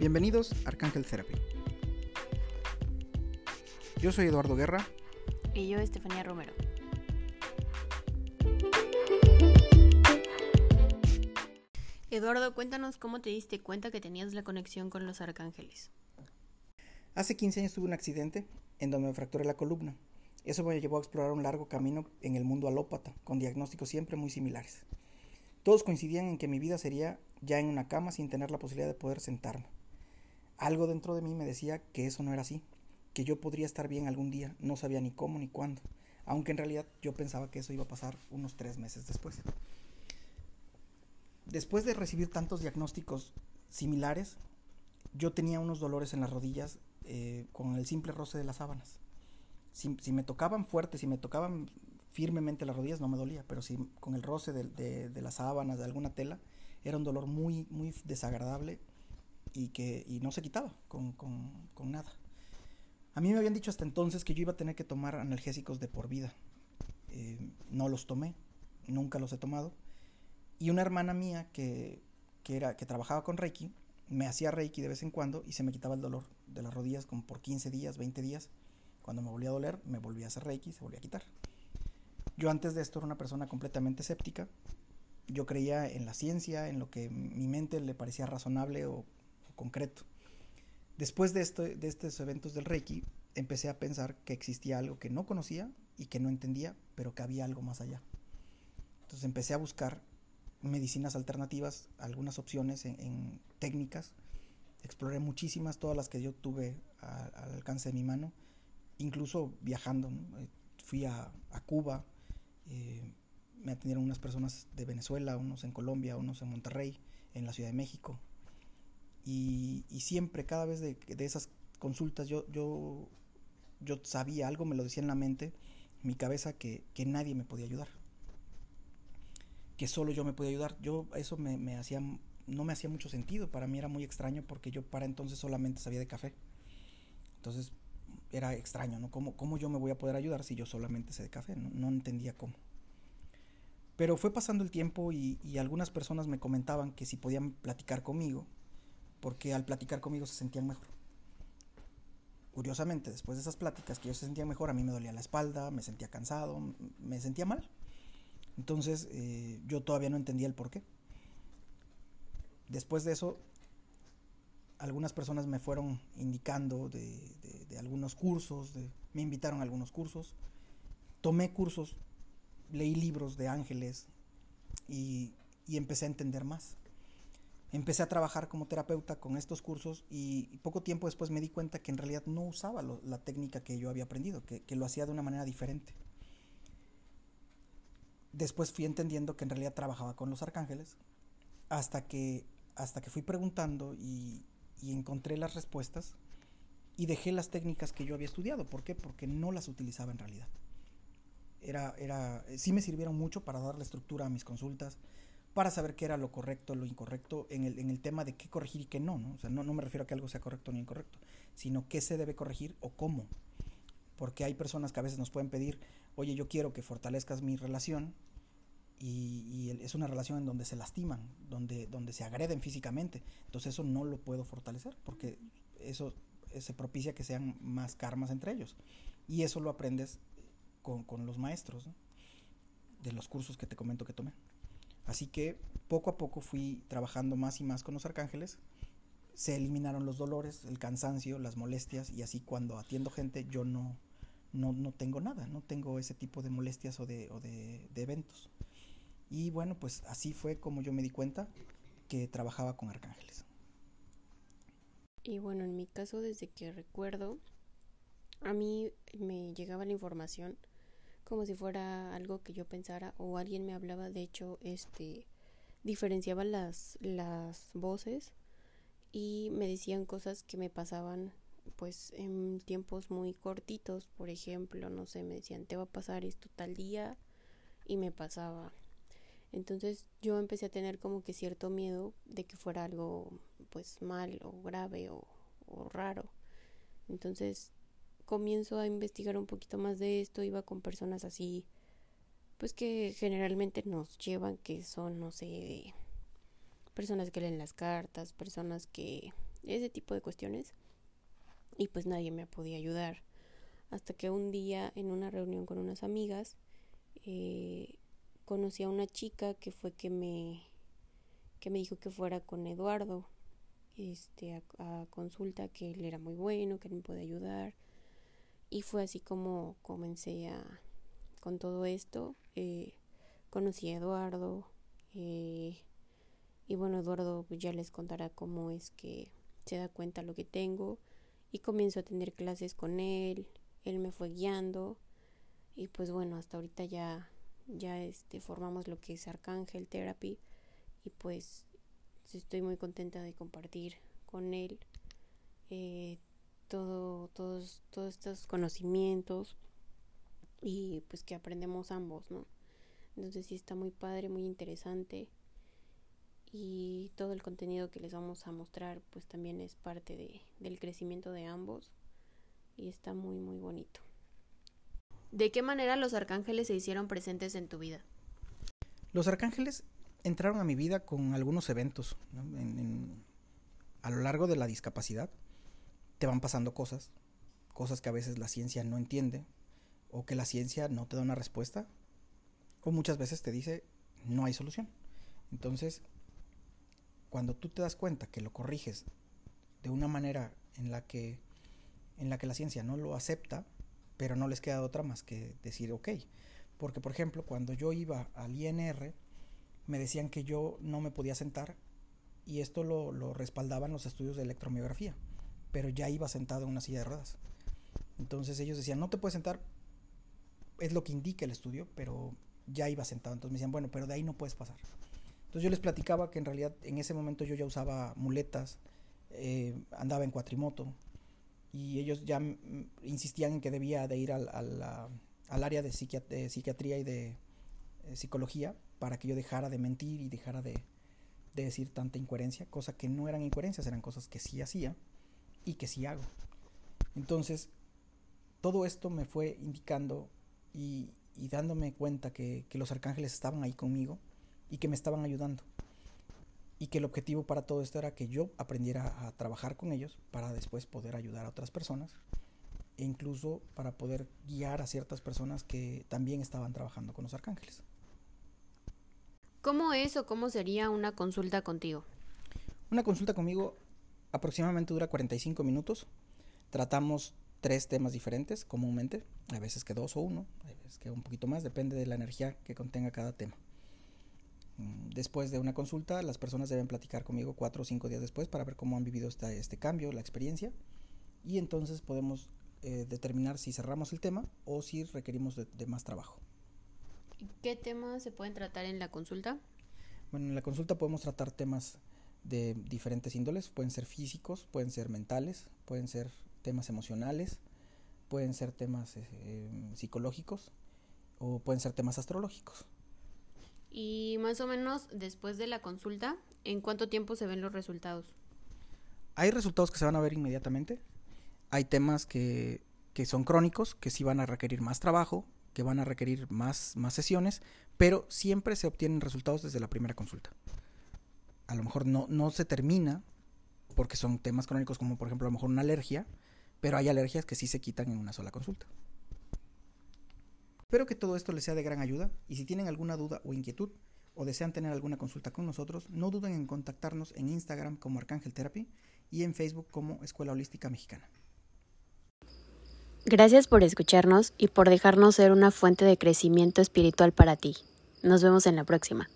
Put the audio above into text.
Bienvenidos a Arcángel Therapy. Yo soy Eduardo Guerra. Y yo, Estefanía Romero. Eduardo, cuéntanos cómo te diste cuenta que tenías la conexión con los arcángeles. Hace 15 años tuve un accidente en donde me fracturé la columna. Eso me llevó a explorar un largo camino en el mundo alópata, con diagnósticos siempre muy similares. Todos coincidían en que mi vida sería ya en una cama sin tener la posibilidad de poder sentarme. Algo dentro de mí me decía que eso no era así, que yo podría estar bien algún día, no sabía ni cómo ni cuándo, aunque en realidad yo pensaba que eso iba a pasar unos tres meses después. Después de recibir tantos diagnósticos similares, yo tenía unos dolores en las rodillas eh, con el simple roce de las sábanas. Si, me tocaban fuerte, si me tocaban firmemente las rodillas no me dolía, pero si con el roce de, de las sábanas, de alguna tela, era un dolor muy, muy desagradable y que y no se quitaba con, con, con, nada. A mí me habían dicho hasta entonces que yo iba a tener que tomar analgésicos de por vida. Eh, no los tomé, nunca los he tomado. Y una hermana mía que, que, era, que trabajaba con Reiki, me hacía Reiki de vez en cuando y se me quitaba el dolor de las rodillas como por 15 días, 20 días. Cuando me volvía a doler, me volvía a hacer Reiki y se volvía a quitar. Yo antes de esto era una persona completamente escéptica. Yo creía en la ciencia, en lo que mi mente le parecía razonable o, concreto. Después de, esto, de estos eventos del Reiki, empecé a pensar que existía algo que no conocía y que no entendía, pero que había algo más allá. Entonces empecé a buscar medicinas alternativas, algunas opciones en, técnicas. Exploré muchísimas, todas las que yo tuve al alcance de mi mano, incluso viajando. ¿no? Fui a, a Cuba, eh, me atendieron unas personas de Venezuela, unos en Colombia, unos en Monterrey, en la Ciudad de México. Y, siempre, cada vez de, de esas consultas, yo, yo, yo sabía algo, me lo decía en la mente, en mi cabeza, que, que nadie me podía ayudar que solo yo me podía ayudar. Yo eso me, me, hacía no me hacía mucho sentido, para mí era muy extraño porque yo para entonces solamente sabía de café. Entonces era extraño, ¿no? ¿Cómo, cómo yo me voy a poder ayudar si yo solamente sé de café? No, entendía cómo. Pero fue pasando el tiempo y, algunas personas me comentaban que si podían platicar conmigo, porque al platicar conmigo se sentían mejor. Curiosamente, después de esas pláticas que ellos se sentían mejor, a mí me dolía la espalda, me sentía cansado, me sentía mal. Entonces eh, yo todavía no entendía el por qué. Después de eso, algunas personas me fueron indicando de, algunos cursos, me invitaron a algunos cursos, tomé cursos, leí libros de ángeles y, empecé a entender más. Empecé a trabajar como terapeuta con estos cursos y, poco tiempo después me di cuenta que en realidad no usaba la técnica que yo había aprendido, que, que lo hacía de una manera diferente después fui entendiendo que en realidad trabajaba con los arcángeles hasta que hasta que fui preguntando y, y, encontré las respuestas y dejé las técnicas que yo había estudiado. ¿Por qué? Porque no las utilizaba en realidad. Era, era, sí me sirvieron mucho para darle estructura a mis consultas, para saber qué era lo correcto, lo incorrecto, en el, en el tema de qué corregir y qué no, ¿no? O sea, no, no me refiero a que algo sea correcto ni incorrecto, sino qué se debe corregir o cómo. Porque hay personas que a veces nos pueden pedir, oye, yo quiero que fortalezcas mi relación, y, es una relación en donde se lastiman, donde, donde se agreden físicamente. Entonces eso no lo puedo fortalecer porque eso se propicia que sean más karmas entre ellos. Y eso lo aprendes con, con los maestros de los cursos que te comento que tomé. Así que poco a poco fui trabajando más y más con los arcángeles. Se eliminaron los dolores, el cansancio, las molestias y así cuando atiendo gente yo no, no, no tengo nada, no tengo ese tipo de molestias o de, o de, de eventos. Y bueno, pues así fue como yo me di cuenta que trabajaba con arcángeles. Y bueno, en mi caso, desde que recuerdo, a mí me llegaba la información como si fuera algo que yo pensara o alguien me hablaba, de hecho, este diferenciaba las las voces y me decían cosas que me pasaban pues en tiempos muy cortitos, por ejemplo, no sé, me decían, "Te va a pasar esto tal día" y me pasaba entonces yo empecé a tener como que cierto miedo de que fuera algo pues mal o grave o, o, raro. Entonces comienzo a investigar un poquito más de esto, iba con personas así pues que generalmente nos llevan, que son, no sé, personas que leen las cartas, personas que ese tipo de cuestiones. Y pues nadie me podía ayudar. Hasta que un día en una reunión con unas amigas eh, conocí a una chica que fue que me que me dijo que fuera con Eduardo este a, consulta que él era muy bueno que él me puede ayudar y fue así como comencé a con todo esto eh, conocí a Eduardo eh, y bueno Eduardo pues, ya les contará cómo es que se da cuenta lo que tengo y comienzo a tener clases con él él me fue guiando y pues bueno hasta ahorita ya ya este formamos lo que es Arcángel Therapy y pues estoy muy contenta de compartir con él eh, todo, todos, todos estos conocimientos y pues que aprendemos ambos, ¿no? Entonces sí está muy padre, muy interesante y todo el contenido que les vamos a mostrar pues también es parte de, del crecimiento de ambos y está muy muy bonito. ¿De qué manera los arcángeles se hicieron presentes en tu vida? Los arcángeles entraron a mi vida con algunos eventos. a lo largo de la discapacidad te van pasando cosas, cosas que a veces la ciencia no entiende o que la ciencia no te da una respuesta o muchas veces te dice no hay solución. Entonces, cuando tú te das cuenta que lo corriges de una manera en la que en la que la ciencia no lo acepta, pero no les queda otra más que decir ok. Porque, por ejemplo, cuando yo iba al INR, me decían que yo no me podía sentar y esto lo, lo respaldaban los estudios de electromiografía, pero ya iba sentado en una silla de ruedas. Entonces ellos decían, no te puedes sentar, es lo que indica el estudio, pero ya iba sentado. Entonces me decían, bueno, pero de ahí no puedes pasar. Entonces yo les platicaba que en realidad en ese momento yo ya usaba muletas, eh, andaba en cuatrimoto, y ellos ya insistían en que debía de ir al, al, área de, psiquiatría y de eh, psicología para que yo dejara de mentir y dejara de, de, decir tanta incoherencia, cosa que no eran incoherencias, eran cosas que sí hacía y que sí hago. Entonces, todo esto me fue indicando y, y dándome cuenta que, que los arcángeles estaban ahí conmigo y que me estaban ayudando y que el objetivo para todo esto era que yo aprendiera a trabajar con ellos para después poder ayudar a otras personas e incluso para poder guiar a ciertas personas que también estaban trabajando con los arcángeles. ¿Cómo es o cómo sería una consulta contigo? Una consulta conmigo aproximadamente dura 45 minutos. Tratamos tres temas diferentes comúnmente, a veces que dos o uno, a veces que un poquito más, depende de la energía que contenga cada tema. Mm, después de una consulta, las personas deben platicar conmigo cuatro o cinco días después para ver cómo han vivido este cambio, la experiencia, y entonces podemos eh, determinar si cerramos el tema o si requerimos de, más trabajo. ¿Qué temas se pueden tratar en la consulta? Bueno, en la consulta podemos tratar temas de diferentes índoles, pueden ser físicos, pueden ser mentales, pueden ser temas emocionales, pueden ser temas eh, psicológicos o pueden ser temas astrológicos. Y más o menos después de la consulta, ¿en cuánto tiempo se ven los resultados? Hay resultados que se van a ver inmediatamente. Hay temas que, que son crónicos, que sí van a requerir más trabajo, que van a requerir más, más sesiones, pero siempre se obtienen resultados desde la primera consulta. A lo mejor no, no se termina porque son temas crónicos como por ejemplo a lo mejor una alergia, pero hay alergias que sí se quitan en una sola consulta. Espero que todo esto les sea de gran ayuda y si tienen alguna duda o inquietud o desean tener alguna consulta con nosotros, no duden en contactarnos en Instagram como Arcángel Therapy y en Facebook como Escuela Holística Mexicana. Gracias por escucharnos y por dejarnos ser una fuente de crecimiento espiritual para ti. Nos vemos en la próxima.